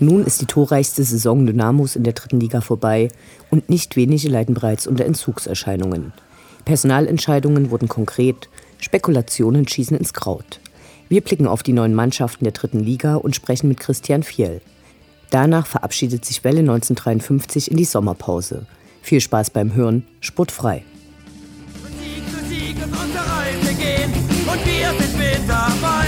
Nun ist die torreichste Saison Dynamos in der dritten Liga vorbei und nicht wenige leiden bereits unter Entzugserscheinungen. Personalentscheidungen wurden konkret, Spekulationen schießen ins Kraut. Wir blicken auf die neuen Mannschaften der dritten Liga und sprechen mit Christian Fiel. Danach verabschiedet sich Welle 1953 in die Sommerpause. Viel Spaß beim Hören, sportfrei. Sieg für Sieg ist unsere Reise gehen und wir sind mit dabei.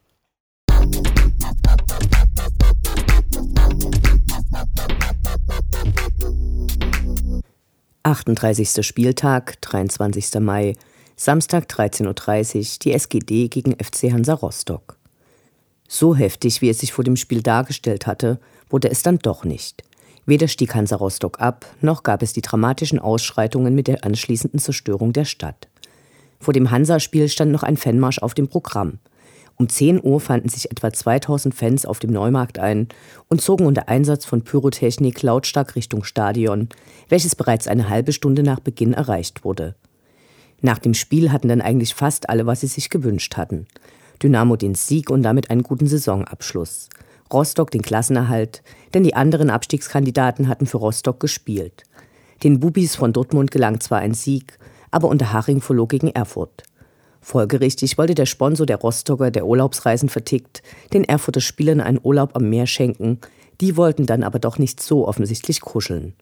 38. Spieltag, 23. Mai, Samstag 13.30 Uhr, die SGD gegen FC Hansa Rostock. So heftig, wie es sich vor dem Spiel dargestellt hatte, wurde es dann doch nicht. Weder stieg Hansa Rostock ab, noch gab es die dramatischen Ausschreitungen mit der anschließenden Zerstörung der Stadt. Vor dem Hansa-Spiel stand noch ein Fanmarsch auf dem Programm. Um 10 Uhr fanden sich etwa 2000 Fans auf dem Neumarkt ein und zogen unter Einsatz von Pyrotechnik lautstark Richtung Stadion, welches bereits eine halbe Stunde nach Beginn erreicht wurde. Nach dem Spiel hatten dann eigentlich fast alle, was sie sich gewünscht hatten. Dynamo den Sieg und damit einen guten Saisonabschluss. Rostock den Klassenerhalt, denn die anderen Abstiegskandidaten hatten für Rostock gespielt. Den Bubis von Dortmund gelang zwar ein Sieg, aber unter Haching verlor gegen Erfurt. Folgerichtig wollte der Sponsor der Rostocker, der Urlaubsreisen vertickt, den Erfurter Spielern einen Urlaub am Meer schenken. Die wollten dann aber doch nicht so offensichtlich kuscheln.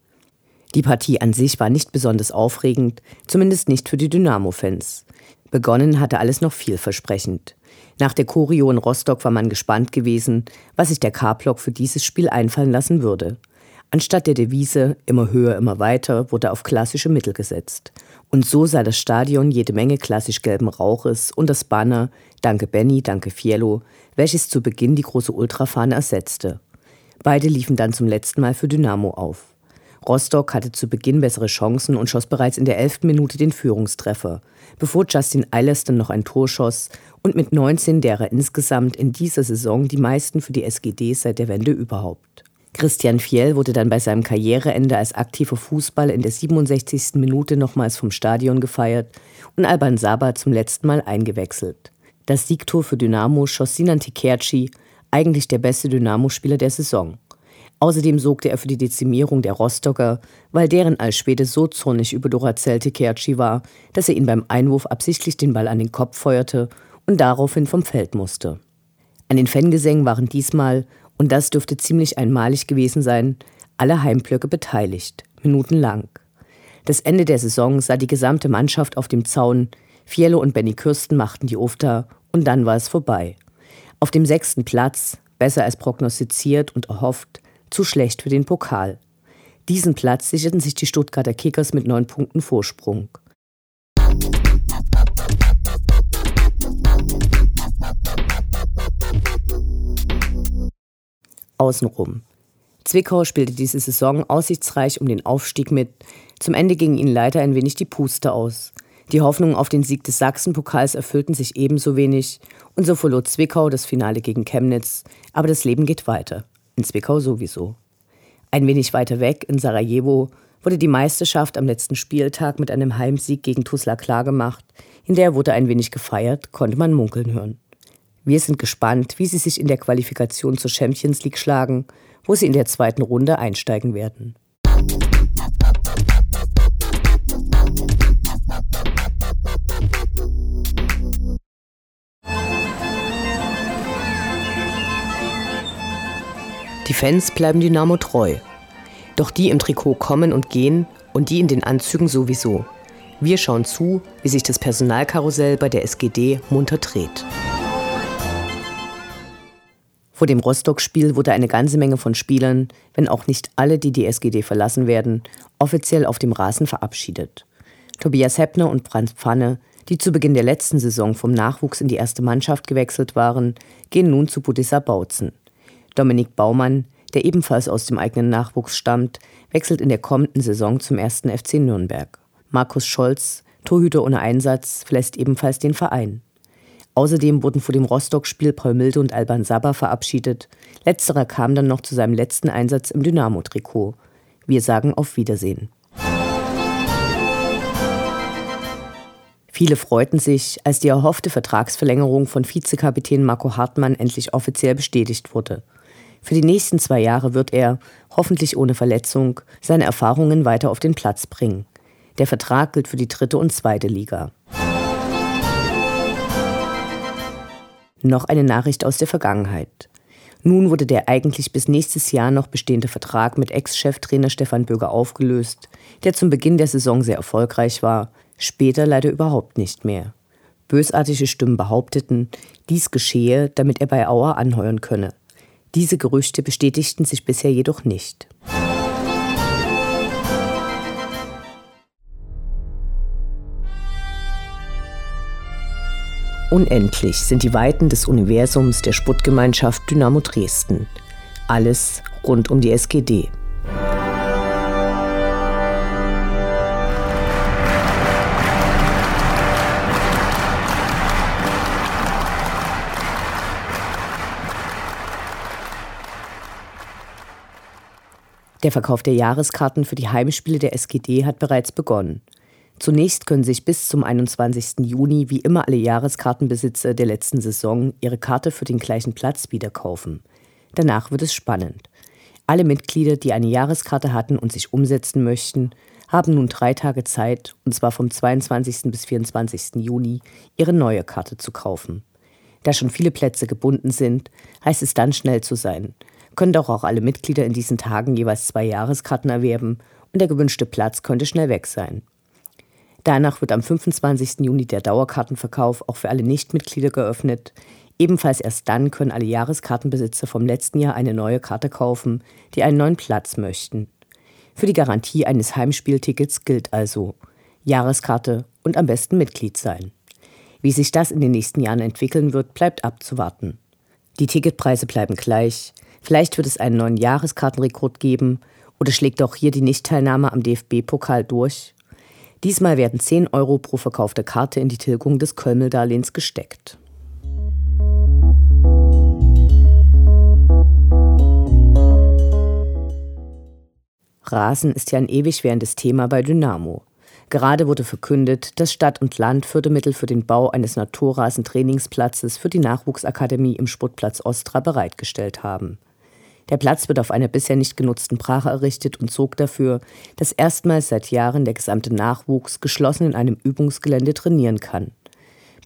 Die Partie an sich war nicht besonders aufregend, zumindest nicht für die Dynamo-Fans. Begonnen hatte alles noch vielversprechend. Nach der Choreo in Rostock war man gespannt gewesen, was sich der K-Block für dieses Spiel einfallen lassen würde. Anstatt der Devise immer höher, immer weiter wurde auf klassische Mittel gesetzt. Und so sah das Stadion jede Menge klassisch gelben Rauches und das Banner Danke Benny, danke Fiello, welches zu Beginn die große Ultrafahne ersetzte. Beide liefen dann zum letzten Mal für Dynamo auf. Rostock hatte zu Beginn bessere Chancen und schoss bereits in der elften Minute den Führungstreffer, bevor Justin Eilersten noch ein Tor schoss und mit 19 derer insgesamt in dieser Saison die meisten für die SGD seit der Wende überhaupt. Christian Fiel wurde dann bei seinem Karriereende als aktiver Fußballer in der 67. Minute nochmals vom Stadion gefeiert und Alban Saba zum letzten Mal eingewechselt. Das Siegtor für Dynamo schoss Sinan Tikerci, eigentlich der beste Dynamo-Spieler der Saison. Außerdem sorgte er für die Dezimierung der Rostocker, weil deren Alschwede so zornig über Duracell Tikerci war, dass er ihn beim Einwurf absichtlich den Ball an den Kopf feuerte und daraufhin vom Feld musste. An den Fangesängen waren diesmal und das dürfte ziemlich einmalig gewesen sein, alle Heimblöcke beteiligt, minutenlang. Das Ende der Saison sah die gesamte Mannschaft auf dem Zaun, Fiello und Benny Kürsten machten die Ofta und dann war es vorbei. Auf dem sechsten Platz, besser als prognostiziert und erhofft, zu schlecht für den Pokal. Diesen Platz sicherten sich die Stuttgarter Kickers mit neun Punkten Vorsprung. Außenrum. Zwickau spielte diese Saison aussichtsreich um den Aufstieg mit. Zum Ende ging ihnen leider ein wenig die Puste aus. Die Hoffnungen auf den Sieg des Sachsenpokals erfüllten sich ebenso wenig und so verlor Zwickau das Finale gegen Chemnitz. Aber das Leben geht weiter. In Zwickau sowieso. Ein wenig weiter weg, in Sarajevo, wurde die Meisterschaft am letzten Spieltag mit einem Heimsieg gegen Tuzla klargemacht. In der wurde ein wenig gefeiert, konnte man munkeln hören. Wir sind gespannt, wie sie sich in der Qualifikation zur Champions League schlagen, wo sie in der zweiten Runde einsteigen werden. Die Fans bleiben Dynamo treu. Doch die im Trikot kommen und gehen und die in den Anzügen sowieso. Wir schauen zu, wie sich das Personalkarussell bei der SGD munter dreht. Vor dem Rostock-Spiel wurde eine ganze Menge von Spielern, wenn auch nicht alle, die die SGD verlassen werden, offiziell auf dem Rasen verabschiedet. Tobias Heppner und Franz Pfanne, die zu Beginn der letzten Saison vom Nachwuchs in die erste Mannschaft gewechselt waren, gehen nun zu Budissa Bautzen. Dominik Baumann, der ebenfalls aus dem eigenen Nachwuchs stammt, wechselt in der kommenden Saison zum ersten FC Nürnberg. Markus Scholz, Torhüter ohne Einsatz, verlässt ebenfalls den Verein. Außerdem wurden vor dem Rostock-Spiel Paul Milde und Alban Saba verabschiedet. Letzterer kam dann noch zu seinem letzten Einsatz im Dynamo-Trikot. Wir sagen auf Wiedersehen. Viele freuten sich, als die erhoffte Vertragsverlängerung von Vizekapitän Marco Hartmann endlich offiziell bestätigt wurde. Für die nächsten zwei Jahre wird er, hoffentlich ohne Verletzung, seine Erfahrungen weiter auf den Platz bringen. Der Vertrag gilt für die dritte und zweite Liga. Noch eine Nachricht aus der Vergangenheit. Nun wurde der eigentlich bis nächstes Jahr noch bestehende Vertrag mit Ex-Cheftrainer Stefan Böger aufgelöst, der zum Beginn der Saison sehr erfolgreich war, später leider überhaupt nicht mehr. Bösartige Stimmen behaupteten, dies geschehe, damit er bei Auer anheuern könne. Diese Gerüchte bestätigten sich bisher jedoch nicht. Unendlich sind die Weiten des Universums der Sputtgemeinschaft Dynamo Dresden. Alles rund um die SGD. Der Verkauf der Jahreskarten für die Heimspiele der SGD hat bereits begonnen. Zunächst können sich bis zum 21. Juni wie immer alle Jahreskartenbesitzer der letzten Saison ihre Karte für den gleichen Platz wieder kaufen. Danach wird es spannend. Alle Mitglieder, die eine Jahreskarte hatten und sich umsetzen möchten, haben nun drei Tage Zeit, und zwar vom 22. bis 24. Juni, ihre neue Karte zu kaufen. Da schon viele Plätze gebunden sind, heißt es dann schnell zu sein können doch auch alle Mitglieder in diesen Tagen jeweils zwei Jahreskarten erwerben und der gewünschte Platz könnte schnell weg sein. Danach wird am 25. Juni der Dauerkartenverkauf auch für alle Nichtmitglieder geöffnet. Ebenfalls erst dann können alle Jahreskartenbesitzer vom letzten Jahr eine neue Karte kaufen, die einen neuen Platz möchten. Für die Garantie eines Heimspieltickets gilt also Jahreskarte und am besten Mitglied sein. Wie sich das in den nächsten Jahren entwickeln wird, bleibt abzuwarten. Die Ticketpreise bleiben gleich, Vielleicht wird es einen neuen Jahreskartenrekord geben oder schlägt auch hier die Nichtteilnahme am DFB-Pokal durch. Diesmal werden 10 Euro pro verkaufte Karte in die Tilgung des Kölmel-Darlehens gesteckt. Rasen ist ja ein ewig währendes Thema bei Dynamo. Gerade wurde verkündet, dass Stadt und Land Fördermittel für den Bau eines Naturrasentrainingsplatzes für die Nachwuchsakademie im Sportplatz Ostra bereitgestellt haben. Der Platz wird auf einer bisher nicht genutzten Brache errichtet und sorgt dafür, dass erstmals seit Jahren der gesamte Nachwuchs geschlossen in einem Übungsgelände trainieren kann.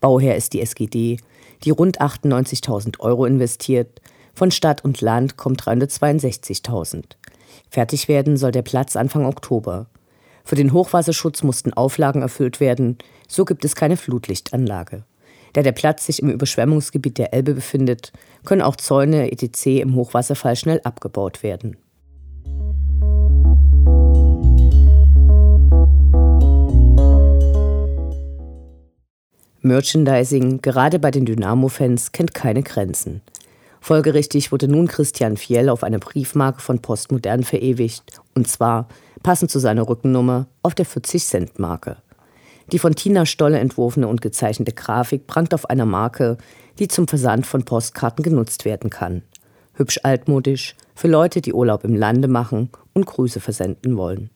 Bauherr ist die SGD, die rund 98.000 Euro investiert. Von Stadt und Land kommt 362.000. Fertig werden soll der Platz Anfang Oktober. Für den Hochwasserschutz mussten Auflagen erfüllt werden, so gibt es keine Flutlichtanlage. Da der Platz sich im Überschwemmungsgebiet der Elbe befindet, können auch Zäune etc. im Hochwasserfall schnell abgebaut werden. Merchandising, gerade bei den Dynamo-Fans, kennt keine Grenzen. Folgerichtig wurde nun Christian Fiel auf einer Briefmarke von Postmodern verewigt, und zwar, passend zu seiner Rückennummer, auf der 40-Cent-Marke. Die von Tina Stolle entworfene und gezeichnete Grafik prangt auf einer Marke, die zum Versand von Postkarten genutzt werden kann. Hübsch altmodisch, für Leute, die Urlaub im Lande machen und Grüße versenden wollen.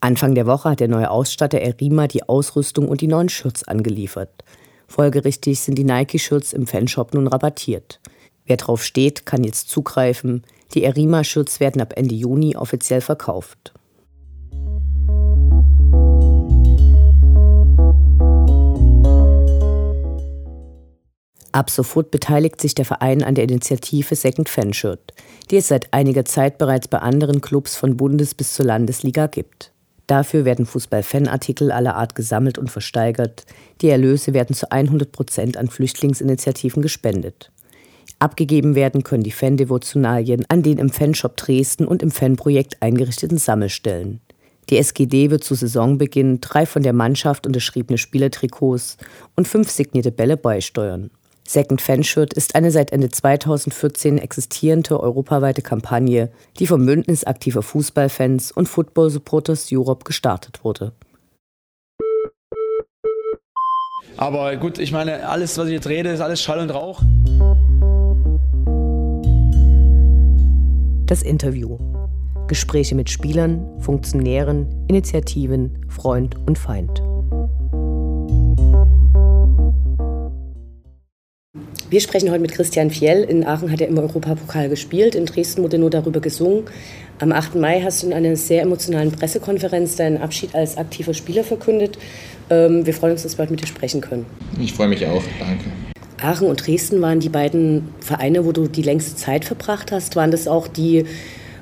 Anfang der Woche hat der neue Ausstatter Erima die Ausrüstung und die neuen Shirts angeliefert. Folgerichtig sind die Nike-Shirts im Fanshop nun rabattiert. Wer drauf steht, kann jetzt zugreifen. Die Erima-Shirts werden ab Ende Juni offiziell verkauft. Ab sofort beteiligt sich der Verein an der Initiative Second Fanshirt, die es seit einiger Zeit bereits bei anderen Clubs von Bundes- bis zur Landesliga gibt. Dafür werden Fußball-Fanartikel aller Art gesammelt und versteigert. Die Erlöse werden zu 100 Prozent an Flüchtlingsinitiativen gespendet. Abgegeben werden können die Fan-Devotionalien an den im Fanshop Dresden und im Fanprojekt eingerichteten Sammelstellen. Die SGD wird zu Saisonbeginn drei von der Mannschaft unterschriebene Spielertrikots und fünf signierte Bälle beisteuern. Second Fanshirt ist eine seit Ende 2014 existierende europaweite Kampagne, die vom Bündnis aktiver Fußballfans und Football Supporters Europe gestartet wurde. Aber gut, ich meine, alles, was ich jetzt rede, ist alles Schall und Rauch. Das Interview. Gespräche mit Spielern, Funktionären, Initiativen, Freund und Feind. Wir sprechen heute mit Christian Fjell. In Aachen hat er im Europapokal gespielt. In Dresden wurde nur darüber gesungen. Am 8. Mai hast du in einer sehr emotionalen Pressekonferenz deinen Abschied als aktiver Spieler verkündet. Ähm, wir freuen uns, dass wir heute mit dir sprechen können. Ich freue mich auch. Danke. Aachen und Dresden waren die beiden Vereine, wo du die längste Zeit verbracht hast. Waren das auch die,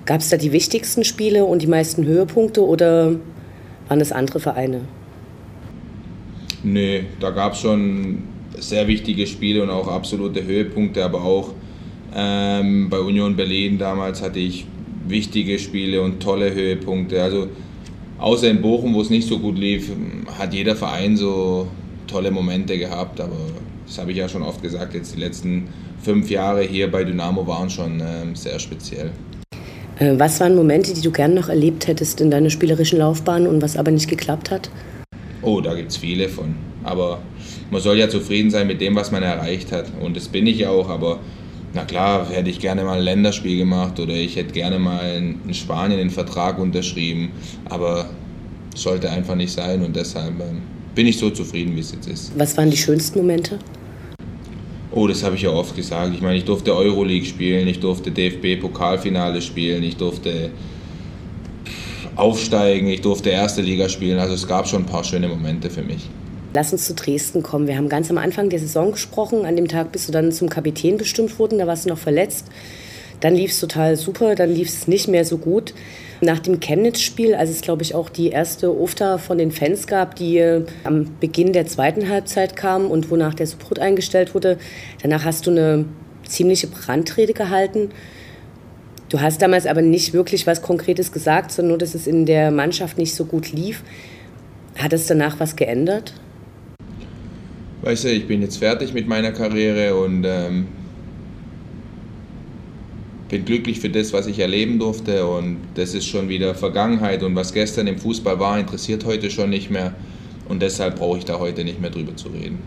gab es da die wichtigsten Spiele und die meisten Höhepunkte oder waren das andere Vereine? Nee, da gab es schon sehr wichtige Spiele und auch absolute Höhepunkte, aber auch ähm, bei Union Berlin damals hatte ich wichtige Spiele und tolle Höhepunkte. Also außer in Bochum, wo es nicht so gut lief, hat jeder Verein so tolle Momente gehabt, aber das habe ich ja schon oft gesagt, jetzt die letzten fünf Jahre hier bei Dynamo waren schon ähm, sehr speziell. Äh, was waren Momente, die du gerne noch erlebt hättest in deiner spielerischen Laufbahn und was aber nicht geklappt hat? Oh, da gibt es viele von. Aber man soll ja zufrieden sein mit dem, was man erreicht hat. Und das bin ich auch, aber na klar, hätte ich gerne mal ein Länderspiel gemacht oder ich hätte gerne mal in Spanien den Vertrag unterschrieben, aber sollte einfach nicht sein und deshalb ähm, bin ich so zufrieden, wie es jetzt ist. Was waren die schönsten Momente? Oh, das habe ich ja oft gesagt. Ich meine, ich durfte Euroleague spielen, ich durfte DFB-Pokalfinale spielen, ich durfte aufsteigen, ich durfte erste Liga spielen. Also es gab schon ein paar schöne Momente für mich. Lass uns zu Dresden kommen. Wir haben ganz am Anfang der Saison gesprochen. An dem Tag bist du dann zum Kapitän bestimmt worden. Da warst du noch verletzt. Dann lief es total super. Dann lief es nicht mehr so gut. Nach dem Chemnitz-Spiel, als es, glaube ich, auch die erste Ofta von den Fans gab, die äh, am Beginn der zweiten Halbzeit kam und wonach der Support eingestellt wurde, danach hast du eine ziemliche Brandrede gehalten. Du hast damals aber nicht wirklich was Konkretes gesagt, sondern nur, dass es in der Mannschaft nicht so gut lief. Hat es danach was geändert? weißt du, ich bin jetzt fertig mit meiner Karriere und ähm, bin glücklich für das, was ich erleben durfte und das ist schon wieder Vergangenheit und was gestern im Fußball war, interessiert heute schon nicht mehr und deshalb brauche ich da heute nicht mehr drüber zu reden.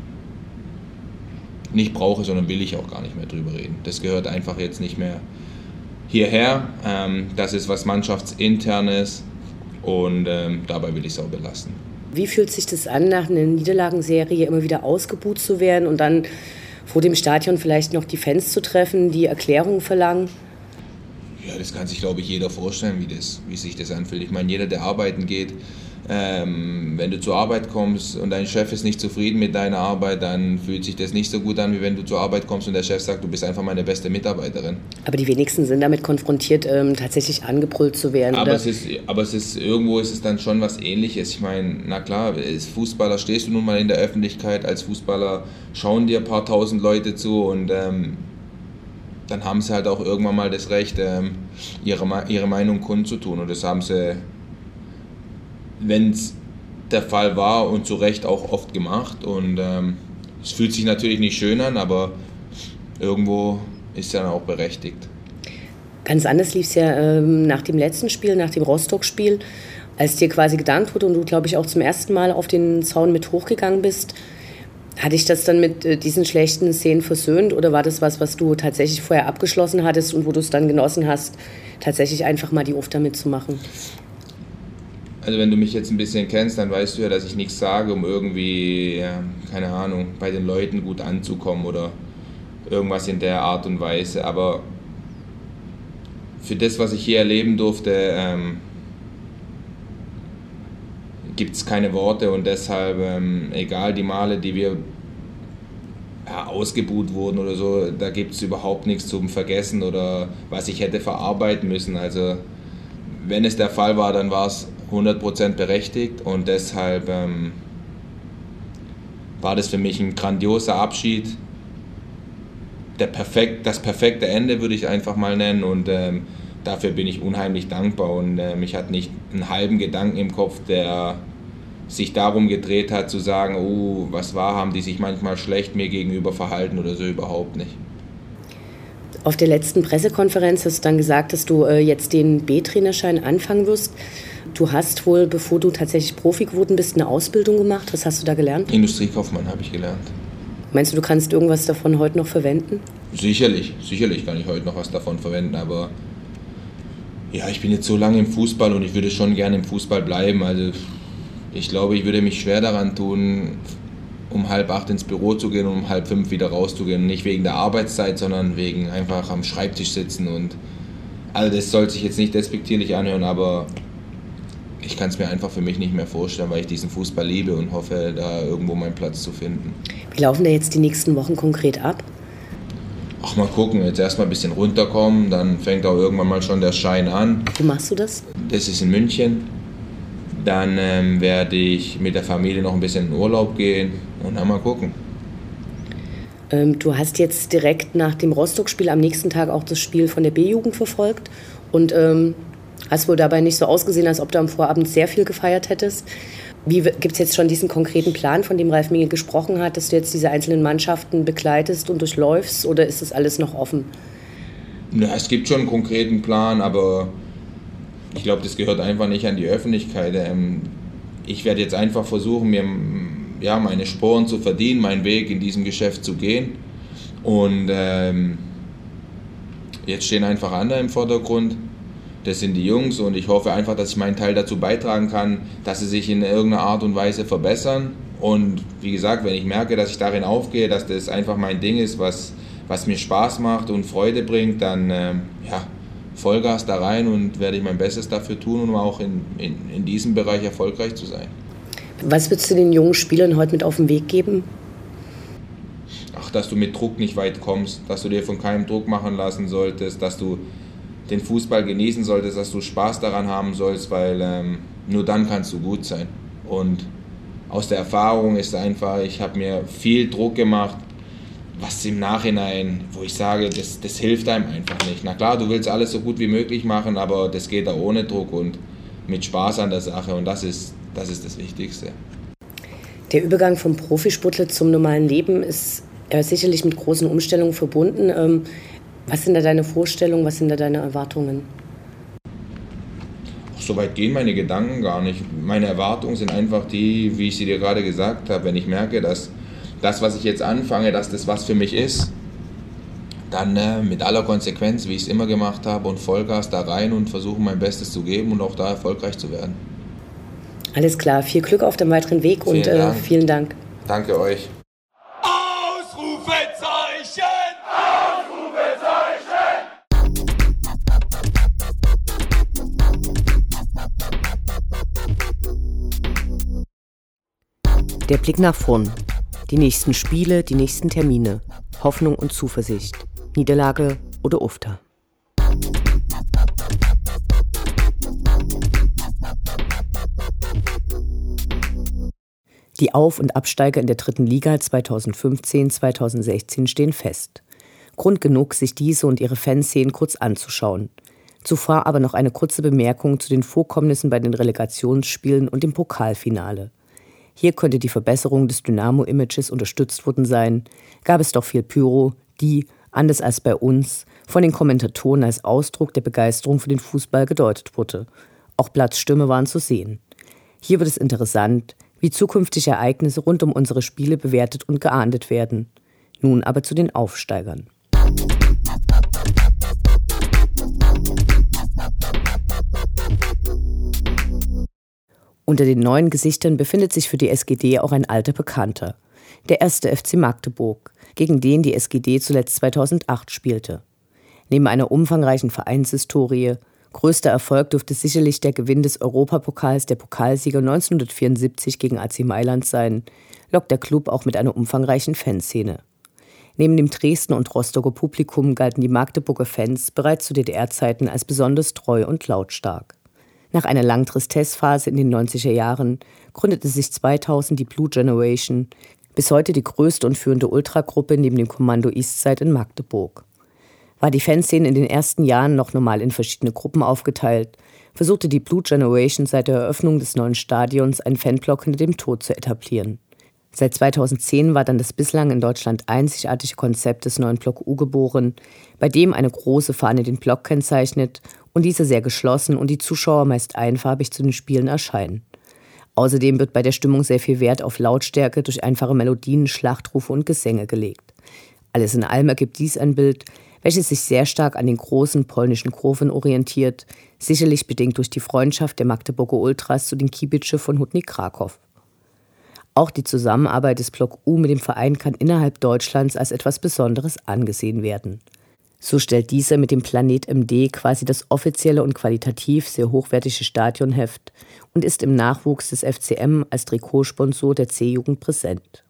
Nicht brauche, sondern will ich auch gar nicht mehr drüber reden. Das gehört einfach jetzt nicht mehr hierher. Ähm, das ist was Mannschaftsinternes und ähm, dabei will ich es auch belassen. Wie fühlt sich das an, nach einer Niederlagenserie immer wieder ausgebuht zu werden und dann vor dem Stadion vielleicht noch die Fans zu treffen, die Erklärungen verlangen? Ja, das kann sich, glaube ich, jeder vorstellen, wie, das, wie sich das anfühlt. Ich meine, jeder, der arbeiten geht, ähm, wenn du zur Arbeit kommst und dein Chef ist nicht zufrieden mit deiner Arbeit, dann fühlt sich das nicht so gut an, wie wenn du zur Arbeit kommst und der Chef sagt, du bist einfach meine beste Mitarbeiterin. Aber die wenigsten sind damit konfrontiert, ähm, tatsächlich angebrüllt zu werden. Aber, es ist, aber es ist, irgendwo ist es dann schon was ähnliches. Ich meine, na klar, als Fußballer stehst du nun mal in der Öffentlichkeit, als Fußballer schauen dir ein paar tausend Leute zu und ähm, dann haben sie halt auch irgendwann mal das Recht, ähm, ihre, ihre Meinung kundzutun. Und das haben sie wenn es der Fall war und zu Recht auch oft gemacht. Und ähm, es fühlt sich natürlich nicht schön an, aber irgendwo ist dann auch berechtigt. Ganz anders lief es ja ähm, nach dem letzten Spiel, nach dem Rostock-Spiel, als dir quasi gedankt wurde und du, glaube ich, auch zum ersten Mal auf den Zaun mit hochgegangen bist. Hatte ich das dann mit äh, diesen schlechten Szenen versöhnt oder war das was, was du tatsächlich vorher abgeschlossen hattest und wo du es dann genossen hast, tatsächlich einfach mal die Luft damit zu machen? Also wenn du mich jetzt ein bisschen kennst, dann weißt du ja, dass ich nichts sage, um irgendwie, ja, keine Ahnung, bei den Leuten gut anzukommen oder irgendwas in der Art und Weise. Aber für das, was ich hier erleben durfte, ähm, gibt es keine Worte und deshalb, ähm, egal die Male, die wir ja, ausgebuht wurden oder so, da gibt es überhaupt nichts zum Vergessen oder was ich hätte verarbeiten müssen. Also wenn es der Fall war, dann war es 100% berechtigt und deshalb ähm, war das für mich ein grandioser Abschied. Der perfekt, das perfekte Ende würde ich einfach mal nennen und ähm, dafür bin ich unheimlich dankbar und äh, mich hat nicht einen halben Gedanken im Kopf, der sich darum gedreht hat zu sagen, oh, was war, haben die sich manchmal schlecht mir gegenüber verhalten oder so überhaupt nicht. Auf der letzten Pressekonferenz hast du dann gesagt, dass du äh, jetzt den B-Trainerschein anfangen wirst. Du hast wohl, bevor du tatsächlich Profi geworden bist, eine Ausbildung gemacht. Was hast du da gelernt? Industriekaufmann habe ich gelernt. Meinst du, du kannst irgendwas davon heute noch verwenden? Sicherlich, sicherlich kann ich heute noch was davon verwenden, aber ja, ich bin jetzt so lange im Fußball und ich würde schon gerne im Fußball bleiben. Also ich glaube, ich würde mich schwer daran tun, um halb acht ins Büro zu gehen und um halb fünf wieder rauszugehen. Nicht wegen der Arbeitszeit, sondern wegen einfach am Schreibtisch sitzen und all das soll sich jetzt nicht despektierlich anhören, aber ich kann es mir einfach für mich nicht mehr vorstellen, weil ich diesen Fußball liebe und hoffe, da irgendwo meinen Platz zu finden. Wie laufen da jetzt die nächsten Wochen konkret ab? Ach, mal gucken, jetzt erstmal ein bisschen runterkommen, dann fängt auch irgendwann mal schon der Schein an. Wo machst du das? Das ist in München. Dann ähm, werde ich mit der Familie noch ein bisschen in Urlaub gehen und dann mal gucken. Ähm, du hast jetzt direkt nach dem Rostock-Spiel am nächsten Tag auch das Spiel von der B-Jugend verfolgt und ähm, Hast wohl dabei nicht so ausgesehen, als ob du am Vorabend sehr viel gefeiert hättest. Gibt es jetzt schon diesen konkreten Plan, von dem Ralf Minge gesprochen hat, dass du jetzt diese einzelnen Mannschaften begleitest und durchläufst oder ist das alles noch offen? Ja, es gibt schon einen konkreten Plan, aber ich glaube, das gehört einfach nicht an die Öffentlichkeit. Ähm, ich werde jetzt einfach versuchen, mir ja, meine Sporen zu verdienen, meinen Weg in diesem Geschäft zu gehen. Und ähm, jetzt stehen einfach andere im Vordergrund das sind die Jungs und ich hoffe einfach, dass ich meinen Teil dazu beitragen kann, dass sie sich in irgendeiner Art und Weise verbessern. Und wie gesagt, wenn ich merke, dass ich darin aufgehe, dass das einfach mein Ding ist, was, was mir Spaß macht und Freude bringt, dann äh, ja, Vollgas da rein und werde ich mein Bestes dafür tun, um auch in, in, in diesem Bereich erfolgreich zu sein. Was würdest du den jungen Spielern heute mit auf den Weg geben? Ach, dass du mit Druck nicht weit kommst, dass du dir von keinem Druck machen lassen solltest, dass du den Fußball genießen solltest, dass du Spaß daran haben sollst, weil ähm, nur dann kannst du gut sein. Und aus der Erfahrung ist einfach, ich habe mir viel Druck gemacht, was im Nachhinein, wo ich sage, das, das hilft einem einfach nicht. Na klar, du willst alles so gut wie möglich machen, aber das geht da ohne Druck und mit Spaß an der Sache und das ist das, ist das Wichtigste. Der Übergang vom Profisportler zum normalen Leben ist äh, sicherlich mit großen Umstellungen verbunden. Was sind da deine Vorstellungen, was sind da deine Erwartungen? So weit gehen meine Gedanken gar nicht. Meine Erwartungen sind einfach die, wie ich sie dir gerade gesagt habe, wenn ich merke, dass das, was ich jetzt anfange, dass das was für mich ist, dann äh, mit aller Konsequenz, wie ich es immer gemacht habe, und Vollgas da rein und versuchen mein Bestes zu geben und auch da erfolgreich zu werden. Alles klar, viel Glück auf dem weiteren Weg vielen und äh, vielen Dank. Danke euch. Der Blick nach vorn. Die nächsten Spiele, die nächsten Termine. Hoffnung und Zuversicht. Niederlage oder Ufter. Die Auf- und Absteiger in der dritten Liga 2015-2016 stehen fest. Grund genug, sich diese und ihre Fanszenen kurz anzuschauen. Zuvor aber noch eine kurze Bemerkung zu den Vorkommnissen bei den Relegationsspielen und dem Pokalfinale. Hier könnte die Verbesserung des Dynamo-Images unterstützt worden sein, gab es doch viel Pyro, die, anders als bei uns, von den Kommentatoren als Ausdruck der Begeisterung für den Fußball gedeutet wurde. Auch Platzstürme waren zu sehen. Hier wird es interessant, wie zukünftige Ereignisse rund um unsere Spiele bewertet und geahndet werden. Nun aber zu den Aufsteigern. Unter den neuen Gesichtern befindet sich für die SGD auch ein alter Bekannter, der erste FC Magdeburg, gegen den die SGD zuletzt 2008 spielte. Neben einer umfangreichen Vereinshistorie Größter Erfolg dürfte sicherlich der Gewinn des Europapokals der Pokalsieger 1974 gegen AC Mailand sein, lockt der Club auch mit einer umfangreichen Fanszene. Neben dem Dresden und Rostocker Publikum galten die Magdeburger Fans bereits zu DDR-Zeiten als besonders treu und lautstark. Nach einer langen Tristessphase in den 90er Jahren gründete sich 2000 die Blue Generation, bis heute die größte und führende Ultragruppe neben dem Kommando Eastside in Magdeburg. War die Fanszene in den ersten Jahren noch normal in verschiedene Gruppen aufgeteilt, versuchte die Blue Generation seit der Eröffnung des neuen Stadions einen Fanblock hinter dem Tod zu etablieren. Seit 2010 war dann das bislang in Deutschland einzigartige Konzept des neuen Block U geboren, bei dem eine große Fahne den Block kennzeichnet und diese sehr geschlossen und die Zuschauer meist einfarbig zu den Spielen erscheinen. Außerdem wird bei der Stimmung sehr viel Wert auf Lautstärke durch einfache Melodien, Schlachtrufe und Gesänge gelegt. Alles in allem ergibt dies ein Bild, welches sich sehr stark an den großen polnischen Kurven orientiert, sicherlich bedingt durch die Freundschaft der Magdeburger Ultras zu den Kibice von Hutni Krakow. Auch die Zusammenarbeit des Block U mit dem Verein kann innerhalb Deutschlands als etwas Besonderes angesehen werden. So stellt dieser mit dem Planet MD quasi das offizielle und qualitativ sehr hochwertige Stadionheft und ist im Nachwuchs des FCM als Trikotsponsor der C-Jugend präsent.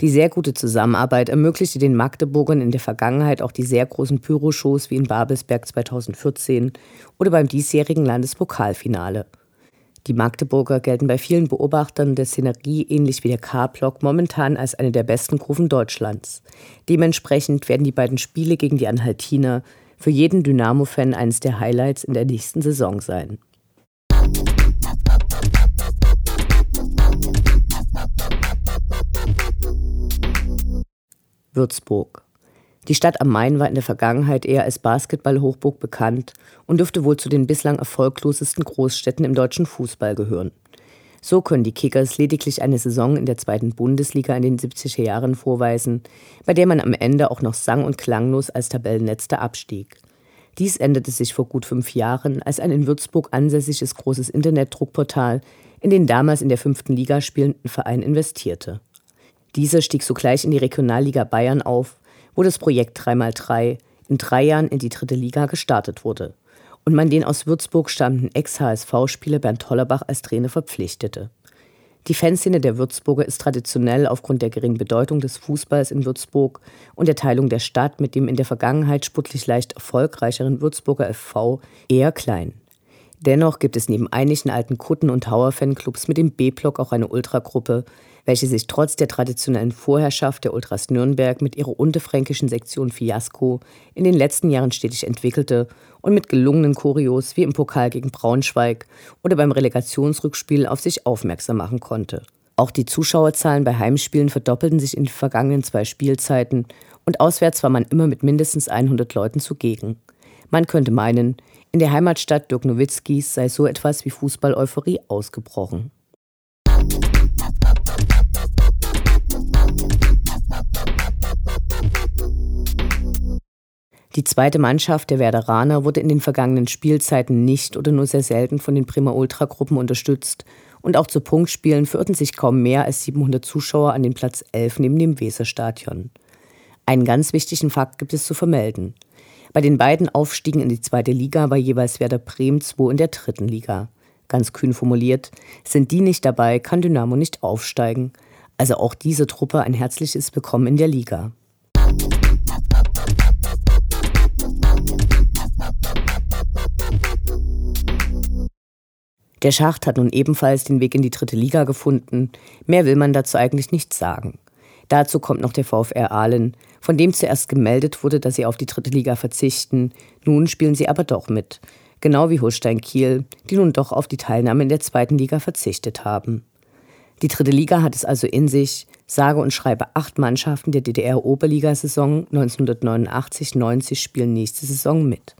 Die sehr gute Zusammenarbeit ermöglichte den Magdeburgern in der Vergangenheit auch die sehr großen Pyroshows wie in Babelsberg 2014 oder beim diesjährigen Landespokalfinale. Die Magdeburger gelten bei vielen Beobachtern der Szenerie ähnlich wie der K-Block momentan als eine der besten Kurven Deutschlands. Dementsprechend werden die beiden Spiele gegen die Anhaltiner für jeden Dynamo-Fan eines der Highlights in der nächsten Saison sein. Würzburg. Die Stadt am Main war in der Vergangenheit eher als Basketballhochburg bekannt und dürfte wohl zu den bislang erfolglosesten Großstädten im deutschen Fußball gehören. So können die Kickers lediglich eine Saison in der zweiten Bundesliga in den 70er Jahren vorweisen, bei der man am Ende auch noch sang- und klanglos als Tabellenletzter abstieg. Dies änderte sich vor gut fünf Jahren, als ein in Würzburg ansässiges großes Internetdruckportal in den damals in der fünften Liga spielenden Verein investierte. Dieser stieg sogleich in die Regionalliga Bayern auf, wo das Projekt 3x3 in drei Jahren in die dritte Liga gestartet wurde und man den aus Würzburg stammenden Ex-HSV-Spieler Bernd Hollerbach als Trainer verpflichtete. Die Fanszene der Würzburger ist traditionell aufgrund der geringen Bedeutung des Fußballs in Würzburg und der Teilung der Stadt mit dem in der Vergangenheit sportlich leicht erfolgreicheren Würzburger FV eher klein. Dennoch gibt es neben einigen alten Kutten- und Hauer-Fanclubs mit dem B-Block auch eine Ultragruppe, welche sich trotz der traditionellen Vorherrschaft der Ultras Nürnberg mit ihrer unterfränkischen Sektion Fiasco in den letzten Jahren stetig entwickelte und mit gelungenen Kurios wie im Pokal gegen Braunschweig oder beim Relegationsrückspiel auf sich aufmerksam machen konnte. Auch die Zuschauerzahlen bei Heimspielen verdoppelten sich in den vergangenen zwei Spielzeiten und auswärts war man immer mit mindestens 100 Leuten zugegen. Man könnte meinen, in der Heimatstadt Dirk Nowitzkis sei so etwas wie Fußball-Euphorie ausgebrochen. Die zweite Mannschaft der Werderaner wurde in den vergangenen Spielzeiten nicht oder nur sehr selten von den Prima Ultra Gruppen unterstützt und auch zu Punktspielen verirrten sich kaum mehr als 700 Zuschauer an den Platz 11 neben dem Weserstadion. Einen ganz wichtigen Fakt gibt es zu vermelden. Bei den beiden Aufstiegen in die zweite Liga war jeweils Werder Bremen 2 in der dritten Liga. Ganz kühn formuliert, sind die nicht dabei, kann Dynamo nicht aufsteigen. Also auch diese Truppe ein herzliches Willkommen in der Liga. Der Schacht hat nun ebenfalls den Weg in die dritte Liga gefunden. Mehr will man dazu eigentlich nicht sagen. Dazu kommt noch der VfR Aalen, von dem zuerst gemeldet wurde, dass sie auf die dritte Liga verzichten. Nun spielen sie aber doch mit. Genau wie Holstein Kiel, die nun doch auf die Teilnahme in der zweiten Liga verzichtet haben. Die dritte Liga hat es also in sich, sage und schreibe acht Mannschaften der DDR-Oberligasaison 1989-90 spielen nächste Saison mit.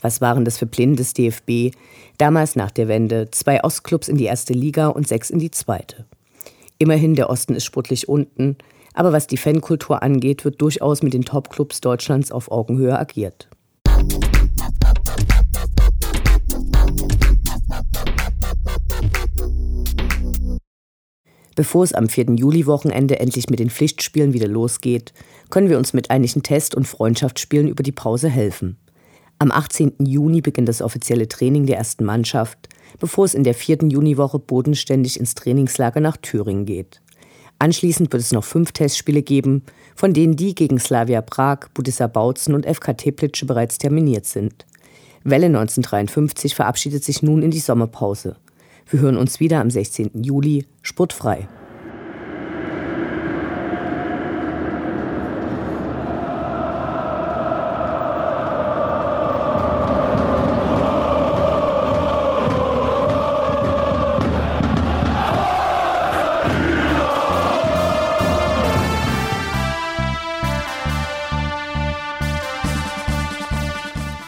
Was waren das für Pläne des DFB? Damals nach der Wende zwei Ostclubs in die erste Liga und sechs in die zweite. Immerhin, der Osten ist sportlich unten, aber was die Fankultur angeht, wird durchaus mit den Topclubs Deutschlands auf Augenhöhe agiert. Bevor es am 4. Juli-Wochenende endlich mit den Pflichtspielen wieder losgeht, können wir uns mit einigen Test- und Freundschaftsspielen über die Pause helfen. Am 18. Juni beginnt das offizielle Training der ersten Mannschaft, bevor es in der vierten Juniwoche bodenständig ins Trainingslager nach Thüringen geht. Anschließend wird es noch fünf Testspiele geben, von denen die gegen Slavia Prag, Budissa Bautzen und FK Teplice bereits terminiert sind. Welle 1953 verabschiedet sich nun in die Sommerpause. Wir hören uns wieder am 16. Juli, sportfrei.